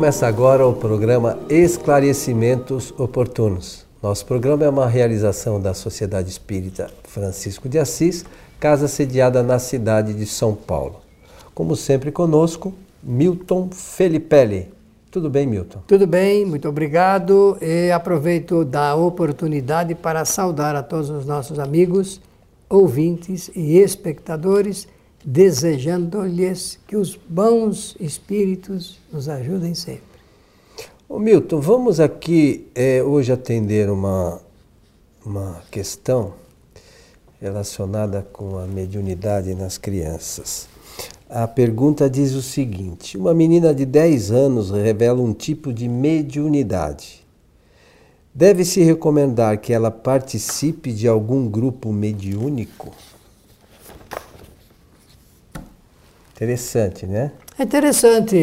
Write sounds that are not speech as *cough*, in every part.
Começa agora o programa Esclarecimentos Oportunos. Nosso programa é uma realização da Sociedade Espírita Francisco de Assis, casa sediada na cidade de São Paulo. Como sempre conosco, Milton Felipelli. Tudo bem, Milton? Tudo bem, muito obrigado. E aproveito da oportunidade para saudar a todos os nossos amigos, ouvintes e espectadores desejando-lhes que os bons espíritos nos ajudem sempre. Ô Milton, vamos aqui é, hoje atender uma, uma questão relacionada com a mediunidade nas crianças. A pergunta diz o seguinte: uma menina de 10 anos revela um tipo de mediunidade. Deve-se recomendar que ela participe de algum grupo mediúnico? Interessante, né? É interessante.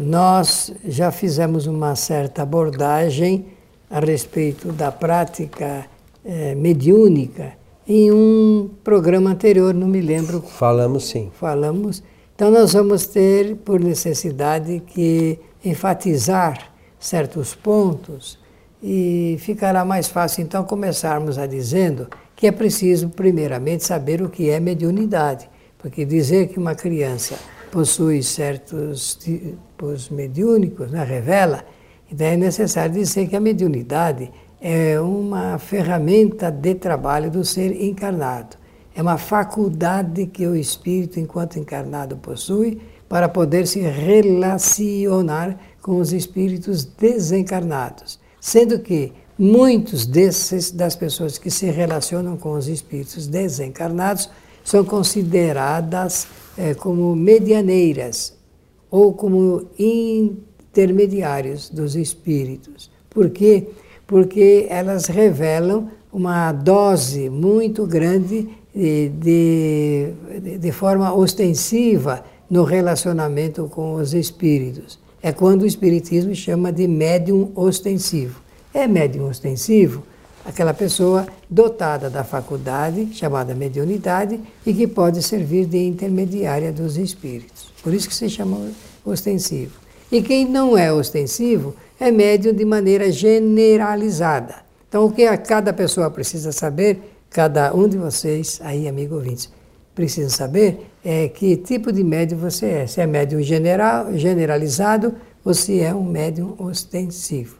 Nós já fizemos uma certa abordagem a respeito da prática é, mediúnica em um programa anterior, não me lembro. Falamos sim. Falamos. Então nós vamos ter, por necessidade, que enfatizar certos pontos e ficará mais fácil então começarmos a dizendo que é preciso primeiramente saber o que é mediunidade. Porque dizer que uma criança possui certos tipos mediúnicos, né, revela, então é necessário dizer que a mediunidade é uma ferramenta de trabalho do ser encarnado. É uma faculdade que o espírito, enquanto encarnado, possui para poder se relacionar com os espíritos desencarnados. Sendo que muitos desses, das pessoas que se relacionam com os espíritos desencarnados são consideradas é, como medianeiras ou como intermediários dos espíritos. Por quê? Porque elas revelam uma dose muito grande de, de, de forma ostensiva no relacionamento com os espíritos. É quando o espiritismo chama de médium ostensivo. É médium ostensivo aquela pessoa dotada da faculdade chamada mediunidade e que pode servir de intermediária dos espíritos. Por isso que se chama ostensivo. E quem não é ostensivo é médium de maneira generalizada. Então, o que a cada pessoa precisa saber, cada um de vocês, aí, amigo ouvintes, precisa saber é que tipo de médium você é. Se é médium general, generalizado ou se é um médium ostensivo.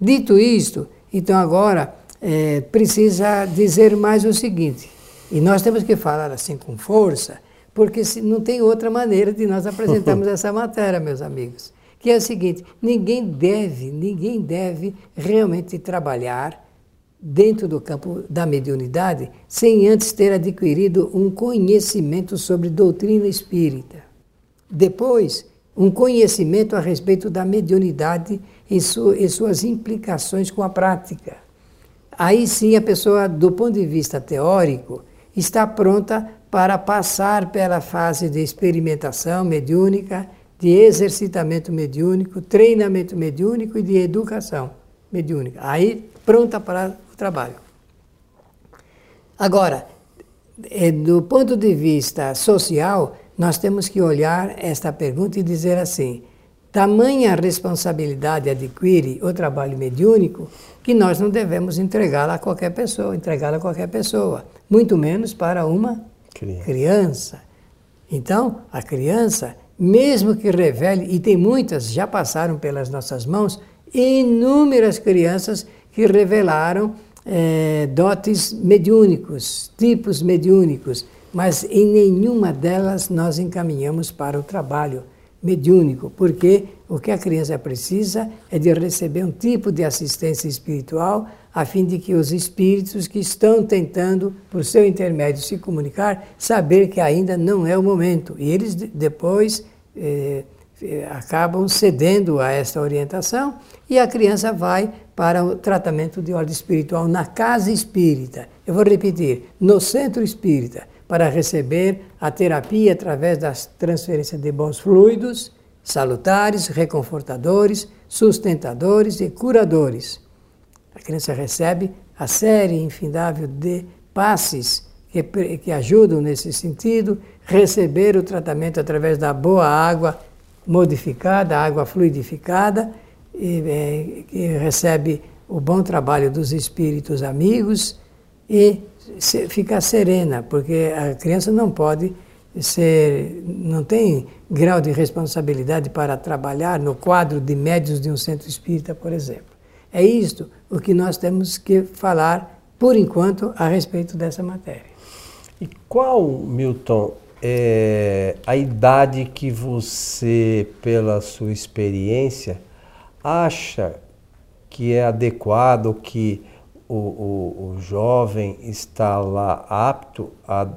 Dito isto, então agora é, precisa dizer mais o seguinte, e nós temos que falar assim com força, porque não tem outra maneira de nós apresentarmos *laughs* essa matéria, meus amigos. Que é o seguinte: ninguém deve, ninguém deve realmente trabalhar dentro do campo da mediunidade sem antes ter adquirido um conhecimento sobre doutrina espírita. Depois, um conhecimento a respeito da mediunidade e, su e suas implicações com a prática. Aí sim a pessoa, do ponto de vista teórico, está pronta para passar pela fase de experimentação mediúnica, de exercitamento mediúnico, treinamento mediúnico e de educação mediúnica. Aí pronta para o trabalho. Agora, é, do ponto de vista social, nós temos que olhar esta pergunta e dizer assim: tamanha responsabilidade adquire o trabalho mediúnico que nós não devemos entregá-la a qualquer pessoa, entregá-la a qualquer pessoa, muito menos para uma criança. criança. Então, a criança, mesmo que revele, e tem muitas, já passaram pelas nossas mãos, inúmeras crianças que revelaram é, dotes mediúnicos, tipos mediúnicos, mas em nenhuma delas nós encaminhamos para o trabalho mediúnico, porque o que a criança precisa é de receber um tipo de assistência espiritual a fim de que os espíritos que estão tentando, por seu intermédio, se comunicar, saber que ainda não é o momento. E eles depois eh, eh, acabam cedendo a esta orientação e a criança vai para o tratamento de ordem espiritual na casa espírita. Eu vou repetir, no centro espírita para receber a terapia através das transferências de bons fluidos, salutares, reconfortadores, sustentadores e curadores. A criança recebe a série infindável de passes que, que ajudam nesse sentido, receber o tratamento através da boa água, modificada, água fluidificada, e, é, que recebe o bom trabalho dos espíritos amigos e se, fica serena, porque a criança não pode ser, não tem grau de responsabilidade para trabalhar no quadro de médios de um centro espírita, por exemplo. É isto o que nós temos que falar, por enquanto, a respeito dessa matéria. E qual, Milton, é a idade que você, pela sua experiência, acha que é adequado, que o, o, o jovem está lá apto a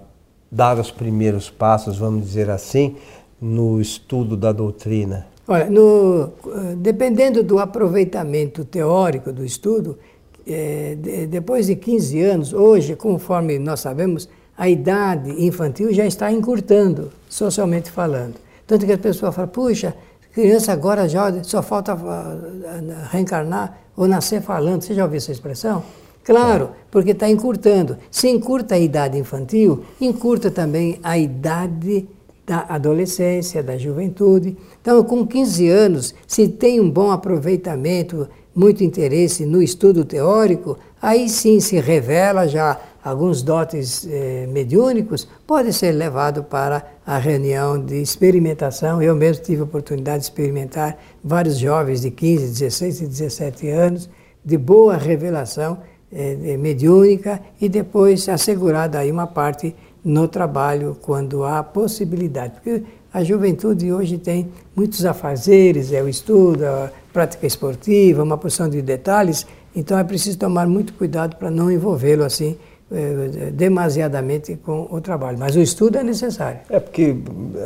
dar os primeiros passos, vamos dizer assim, no estudo da doutrina? Olha, no, dependendo do aproveitamento teórico do estudo, é, de, depois de 15 anos, hoje, conforme nós sabemos, a idade infantil já está encurtando, socialmente falando. Tanto que a pessoa fala, puxa, criança agora já só falta ah, reencarnar ou nascer falando. Você já ouviu essa expressão? Claro, porque está encurtando. Se encurta a idade infantil, encurta também a idade da adolescência, da juventude. Então, com 15 anos, se tem um bom aproveitamento, muito interesse no estudo teórico, aí sim se revela já alguns dotes eh, mediúnicos, pode ser levado para a reunião de experimentação. Eu mesmo tive a oportunidade de experimentar vários jovens de 15, 16 e 17 anos, de boa revelação é, mediúnica e depois assegurada aí uma parte no trabalho quando há possibilidade. Porque a juventude hoje tem muitos afazeres, é o estudo, a prática esportiva, uma porção de detalhes, então é preciso tomar muito cuidado para não envolvê-lo assim é, demasiadamente com o trabalho. Mas o estudo é necessário. É porque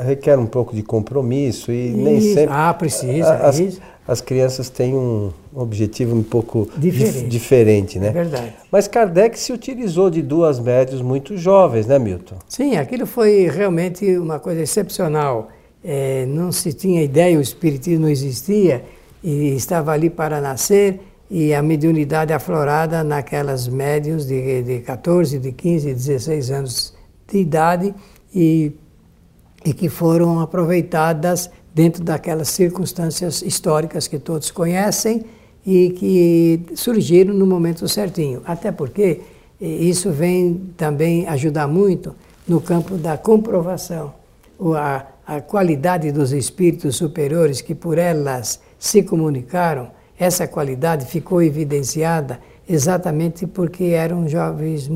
requer um pouco de compromisso e, e nem sempre. Ah, precisa. As, as crianças têm um objetivo um pouco diferente, dif diferente né? É verdade. Mas Kardec se utilizou de duas médios muito jovens, né, Milton? Sim, aquilo foi realmente uma coisa excepcional. É, não se tinha ideia, o espiritismo não existia e estava ali para nascer e a mediunidade aflorada naquelas médios de, de 14, de 15, 16 anos de idade e, e que foram aproveitadas dentro daquelas circunstâncias históricas que todos conhecem e que surgiram no momento certinho. Até porque isso vem também ajudar muito no campo da comprovação. A, a qualidade dos espíritos superiores que por elas se comunicaram, essa qualidade ficou evidenciada exatamente porque eram jovens,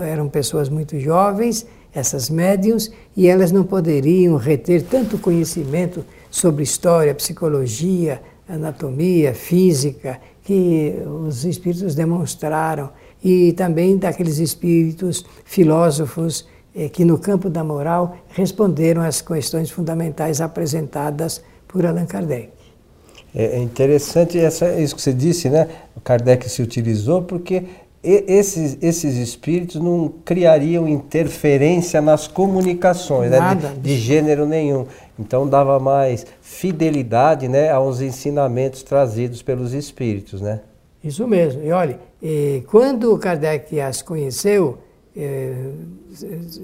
eram pessoas muito jovens essas médiums, e elas não poderiam reter tanto conhecimento sobre história, psicologia, anatomia, física, que os espíritos demonstraram, e também daqueles espíritos filósofos eh, que, no campo da moral, responderam às questões fundamentais apresentadas por Allan Kardec. É, é interessante essa, isso que você disse, né? O Kardec se utilizou porque esses, esses espíritos não criariam interferência nas comunicações, né, de, de, gênero nenhum. Então dava mais fidelidade né, aos ensinamentos trazidos pelos espíritos. Né? Isso mesmo. E olha, e quando Kardec as conheceu, eh,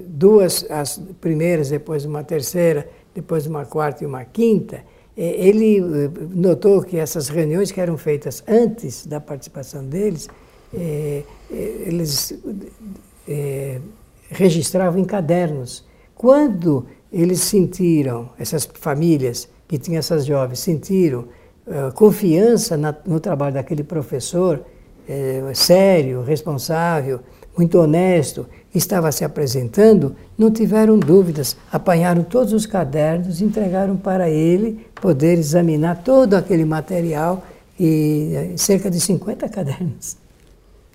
duas, as primeiras, depois uma terceira, depois uma quarta e uma quinta, eh, ele eh, notou que essas reuniões que eram feitas antes da participação deles, é, eles é, registravam em cadernos. Quando eles sentiram, essas famílias que tinham essas jovens, sentiram uh, confiança na, no trabalho daquele professor é, sério, responsável, muito honesto, que estava se apresentando, não tiveram dúvidas, apanharam todos os cadernos, entregaram para ele poder examinar todo aquele material e cerca de 50 cadernos.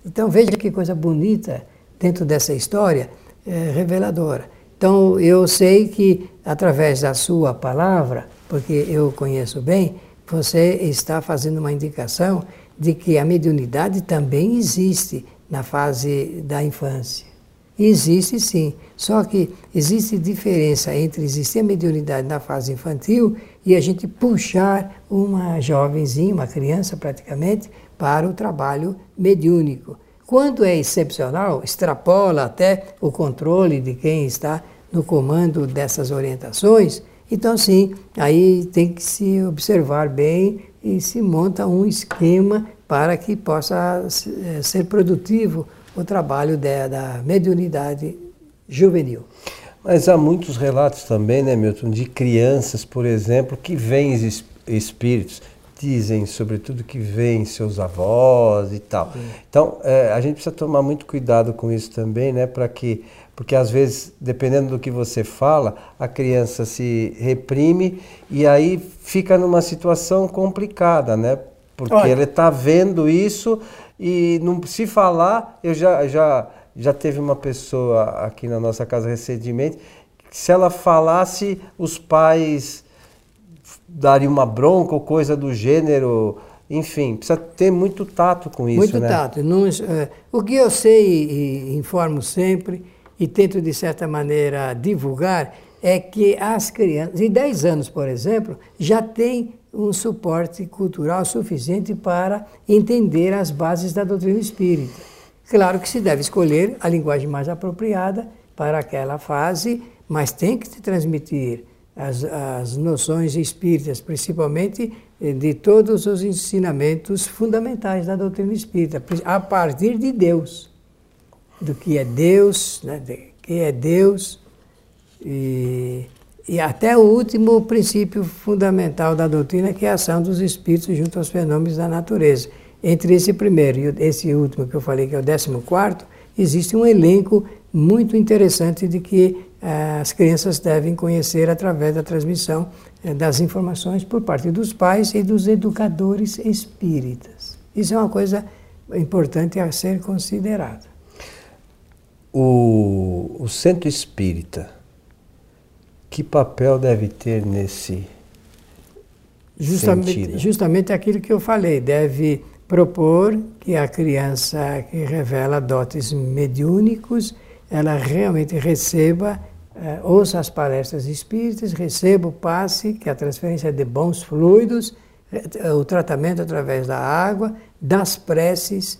Então veja que coisa bonita dentro dessa história, é, reveladora. Então eu sei que através da sua palavra, porque eu conheço bem, você está fazendo uma indicação de que a mediunidade também existe na fase da infância. Existe sim, só que existe diferença entre existir a mediunidade na fase infantil e a gente puxar uma jovenzinha, uma criança praticamente, para o trabalho mediúnico. Quando é excepcional, extrapola até o controle de quem está no comando dessas orientações, Então, sim, aí tem que se observar bem e se monta um esquema para que possa eh, ser produtivo o trabalho da, da mediunidade juvenil. Mas há muitos relatos também, né, Milton, de crianças, por exemplo, que veem espíritos, dizem sobretudo que veem seus avós e tal. Sim. Então, é, a gente precisa tomar muito cuidado com isso também, né, para que porque às vezes, dependendo do que você fala, a criança se reprime e aí fica numa situação complicada, né? Porque Olha. ele está vendo isso e não se falar, eu já, já, já teve uma pessoa aqui na nossa casa recentemente, que se ela falasse, os pais dariam uma bronca ou coisa do gênero. Enfim, precisa ter muito tato com isso. Muito né? tato. Não, é, o que eu sei e, informo sempre e tento, de certa maneira, divulgar é que as crianças, de 10 anos, por exemplo, já tem um suporte cultural suficiente para entender as bases da doutrina espírita. Claro que se deve escolher a linguagem mais apropriada para aquela fase, mas tem que se transmitir as, as noções espíritas, principalmente eh, de todos os ensinamentos fundamentais da doutrina espírita, a partir de Deus, do que é Deus, né, de que é Deus e e até o último princípio fundamental da doutrina, que é a ação dos espíritos junto aos fenômenos da natureza. Entre esse primeiro e esse último que eu falei, que é o décimo quarto, existe um elenco muito interessante de que eh, as crianças devem conhecer através da transmissão eh, das informações por parte dos pais e dos educadores espíritas. Isso é uma coisa importante a ser considerada. O, o centro espírita que papel deve ter nesse justamente, sentido? Justamente aquilo que eu falei, deve propor que a criança que revela dotes mediúnicos, ela realmente receba, eh, ouça as palestras espíritas, receba o passe, que é a transferência de bons fluidos, eh, o tratamento através da água, das preces,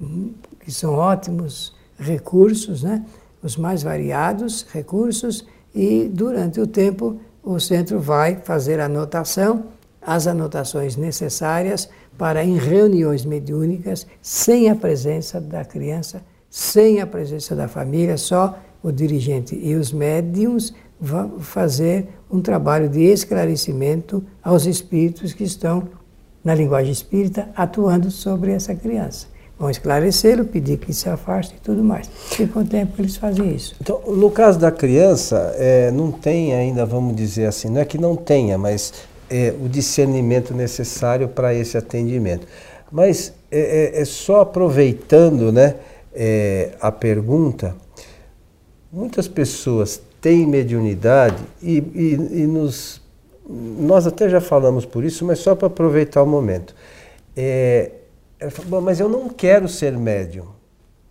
hum, que são ótimos recursos, né? os mais variados recursos, e durante o tempo o centro vai fazer anotação, as anotações necessárias para em reuniões mediúnicas, sem a presença da criança, sem a presença da família, só o dirigente e os médiums vão fazer um trabalho de esclarecimento aos espíritos que estão na linguagem espírita atuando sobre essa criança vão esclarecê-lo, pedir que se afaste e tudo mais. E com o tempo eles fazem isso. Então, no caso da criança, é, não tem ainda, vamos dizer assim, não é que não tenha, mas é, o discernimento necessário para esse atendimento. Mas é, é, é só aproveitando né, é, a pergunta, muitas pessoas têm mediunidade e, e, e nos, nós até já falamos por isso, mas só para aproveitar o momento. É, ela falou, mas eu não quero ser médium.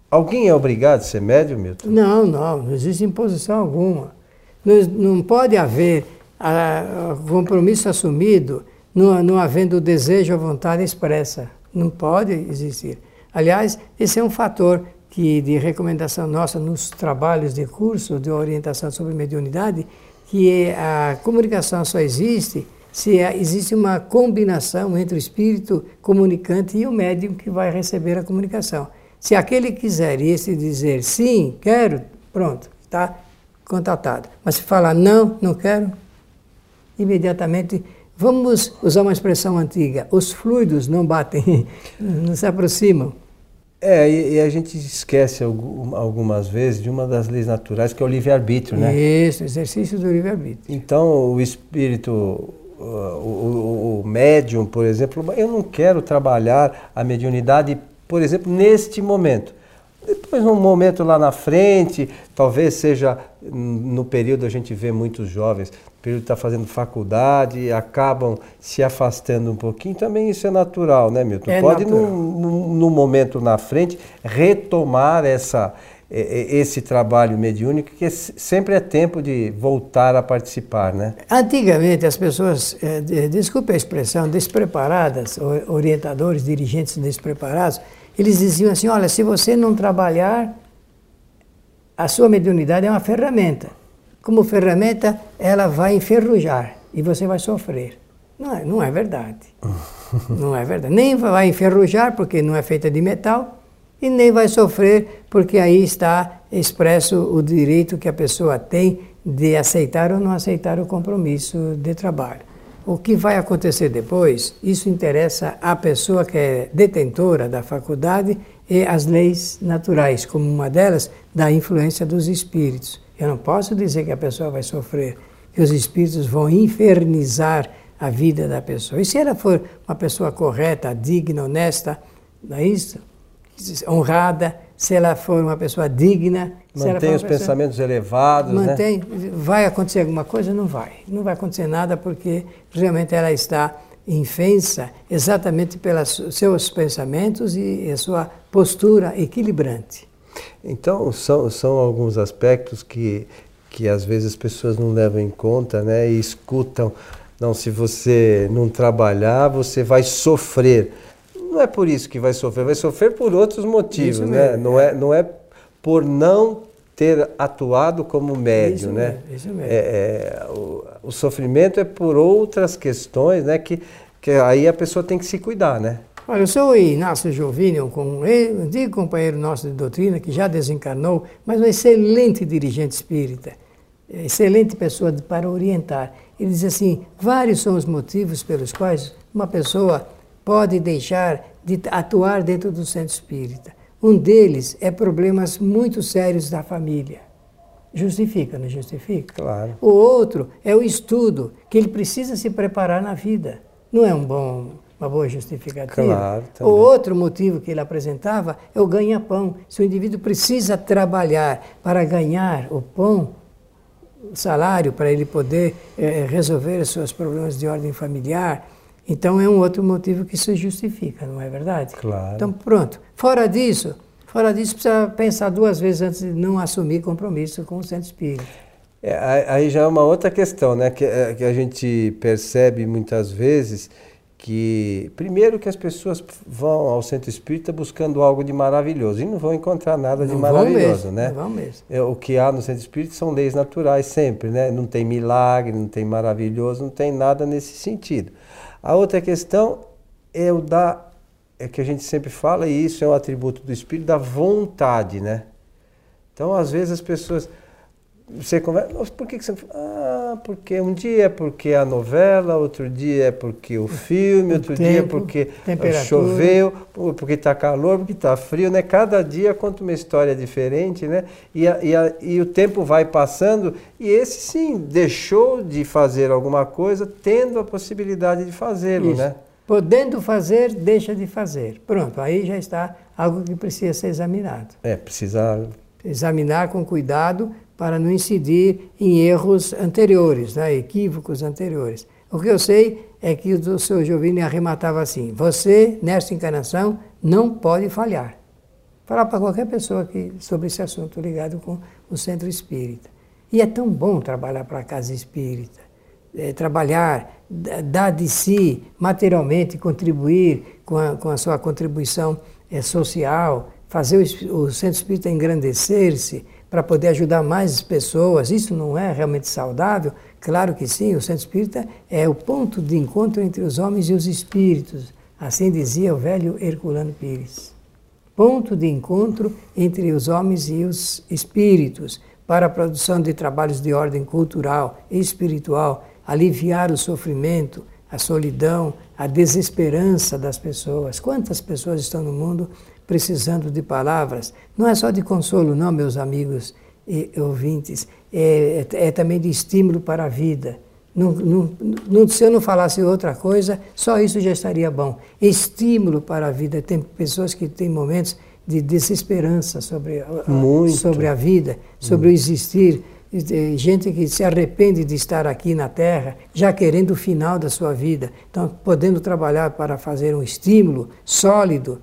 Alguém é obrigado a ser médium, Milton? Não, não, não existe imposição alguma. Não, não pode haver a, a compromisso assumido não, não havendo desejo ou vontade expressa. Não pode existir. Aliás, esse é um fator que de recomendação nossa nos trabalhos de curso de orientação sobre mediunidade, que a comunicação só existe se existe uma combinação entre o espírito comunicante e o médium que vai receber a comunicação. Se aquele quiser e esse dizer sim, quero, pronto, está contatado. Mas se falar não, não quero, imediatamente vamos usar uma expressão antiga: os fluidos não batem, *laughs* não se aproximam. É, e, e, a gente esquece algumas vezes de uma das leis naturais, que é o livre-arbítrio, né? Isso, exercício do livre-arbítrio. Então, o espírito o, o, o médium, por exemplo, eu não quero trabalhar a mediunidade, por exemplo, neste momento. Depois, num momento lá na frente, talvez seja no período a gente vê muitos jovens, período está fazendo faculdade, acabam se afastando um pouquinho. Também isso é natural, né, Milton? É Pode, natural. no, no momento na frente, retomar essa, esse trabalho mediúnico, que sempre é tempo de voltar a participar, né? Antigamente, as pessoas, é, desculpe a expressão, despreparadas, orientadores, dirigentes despreparados, eles diziam assim, olha, se você não trabalhar, a sua mediunidade é uma ferramenta. como ferramenta, ela vai enferrujar e você vai sofrer. Não é, não é verdade. *laughs* não é verdade. Nem vai enferrujar porque não é feita de metal e nem vai sofrer porque aí está expresso o direito que a pessoa tem de aceitar ou não aceitar o compromisso de trabalho. O que vai acontecer depois, isso interessa à pessoa que é detentora da faculdade e as leis naturais, como uma delas, da influência dos espíritos. Eu não posso dizer que a pessoa vai sofrer, que os espíritos vão infernizar a vida da pessoa. E se ela for uma pessoa correta, digna, honesta, não é isso? honrada, se ela for uma pessoa digna. Mantém os pessoa, pensamentos elevados. Né? Mantém. Né? Vai acontecer alguma coisa? Não vai. Não vai acontecer nada porque realmente ela está infensa exatamente pelos seus pensamentos e a sua postura equilibrante. Então, são, são alguns aspectos que, que às vezes as pessoas não levam em conta né, e escutam. Não, se você não trabalhar, você vai sofrer não é por isso que vai sofrer, vai sofrer por outros motivos, isso né? Mesmo. Não é, não é por não ter atuado como médio, isso né? Mesmo, isso mesmo. É, é, o, o, sofrimento é por outras questões, né? Que, que aí a pessoa tem que se cuidar, né? Olha, eu sou o Inácio Jovínio, um antigo companheiro nosso de doutrina, que já desencarnou, mas um excelente dirigente espírita, excelente pessoa para orientar. Ele diz assim: vários são os motivos pelos quais uma pessoa pode deixar de atuar dentro do centro espírita. Um deles é problemas muito sérios da família. Justifica, não justifica? Claro. O outro é o estudo, que ele precisa se preparar na vida. Não é um bom, uma boa justificativa? Claro. Também. O outro motivo que ele apresentava é o ganha-pão. Se o indivíduo precisa trabalhar para ganhar o pão, o salário, para ele poder é, resolver os seus problemas de ordem familiar, então é um outro motivo que se justifica, não é verdade? Claro. Então pronto. Fora disso, fora disso precisa pensar duas vezes antes de não assumir compromisso com o centro espírita. É, aí já é uma outra questão, né? Que, é, que a gente percebe muitas vezes que primeiro que as pessoas vão ao centro espírita buscando algo de maravilhoso e não vão encontrar nada não de maravilhoso, mesmo, né? Não vão mesmo. É, o que há no centro espírita são leis naturais sempre, né? Não tem milagre, não tem maravilhoso, não tem nada nesse sentido. A outra questão é o da é que a gente sempre fala e isso é um atributo do espírito da vontade, né? Então, às vezes as pessoas você conversa, por que, que você Ah, porque um dia é porque a novela, outro dia é porque o filme, outro tempo, dia é porque choveu, porque está calor, porque está frio, né? Cada dia conta uma história diferente, né? E, a, e, a, e o tempo vai passando e esse sim deixou de fazer alguma coisa, tendo a possibilidade de fazê-lo, né? Podendo fazer, deixa de fazer. Pronto, aí já está algo que precisa ser examinado. É, precisa examinar com cuidado para não incidir em erros anteriores, né, equívocos anteriores. O que eu sei é que o seu Giovanni arrematava assim: você, nesta encarnação, não pode falhar. Falar para qualquer pessoa que, sobre esse assunto ligado com o centro espírita. E é tão bom trabalhar para a casa espírita. É, trabalhar, dar de si materialmente, contribuir com a, com a sua contribuição é, social, fazer o, o centro espírita engrandecer-se, para poder ajudar mais pessoas. Isso não é realmente saudável? Claro que sim, o centro espírita é o ponto de encontro entre os homens e os espíritos. Assim dizia o velho Herculano Pires. Ponto de encontro entre os homens e os espíritos para a produção de trabalhos de ordem cultural e espiritual, aliviar o sofrimento, a solidão, a desesperança das pessoas. Quantas pessoas estão no mundo precisando de palavras, não é só de consolo, não, meus amigos e ouvintes, é, é, é também de estímulo para a vida. Não, não, não, se eu não falasse outra coisa, só isso já estaria bom. Estímulo para a vida. Tem pessoas que têm momentos de desesperança sobre, a, sobre a vida, sobre Muito. o existir. Gente que se arrepende de estar aqui na Terra, já querendo o final da sua vida. Então, podendo trabalhar para fazer um estímulo sólido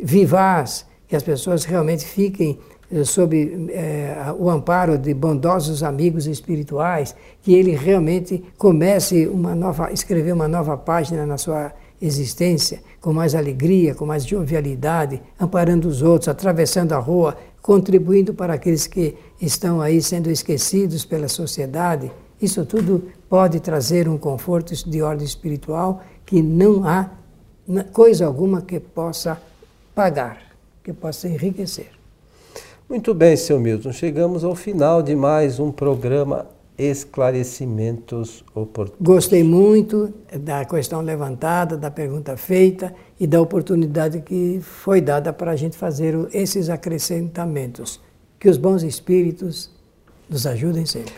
vivaz, que as pessoas realmente fiquem eh, sob é, o amparo de bondosos amigos espirituais, que ele realmente comece uma nova, escrever uma nova página na sua existência com mais alegria, com mais jovialidade, amparando os outros, atravessando a rua, contribuindo para aqueles que estão aí sendo esquecidos pela sociedade. Isso tudo pode trazer um conforto de ordem espiritual que não há coisa alguma que possa pagar, que possa enriquecer. Muito bem, seu Milton. Chegamos ao final de mais um programa Esclarecimentos Oportunos. Gostei muito da questão levantada, da pergunta feita e da oportunidade que foi dada para a gente fazer esses acrescentamentos. Que os bons espíritos nos ajudem sempre.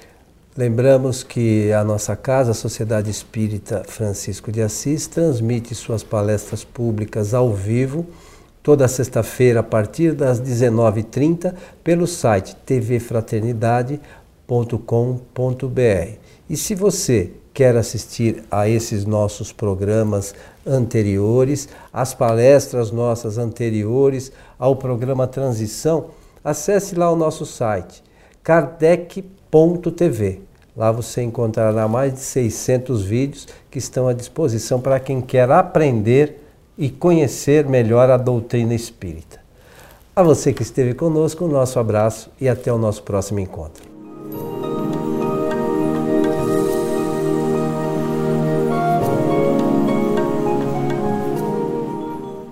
Lembramos que a nossa casa, a Sociedade Espírita Francisco de Assis, transmite suas palestras públicas ao vivo toda sexta-feira a partir das 19h30 pelo site tvfraternidade.com.br. E se você quer assistir a esses nossos programas anteriores, as palestras nossas anteriores ao programa Transição, acesse lá o nosso site kardec.tv. Lá você encontrará mais de 600 vídeos que estão à disposição para quem quer aprender e conhecer melhor a doutrina espírita. A você que esteve conosco, um nosso abraço e até o nosso próximo encontro.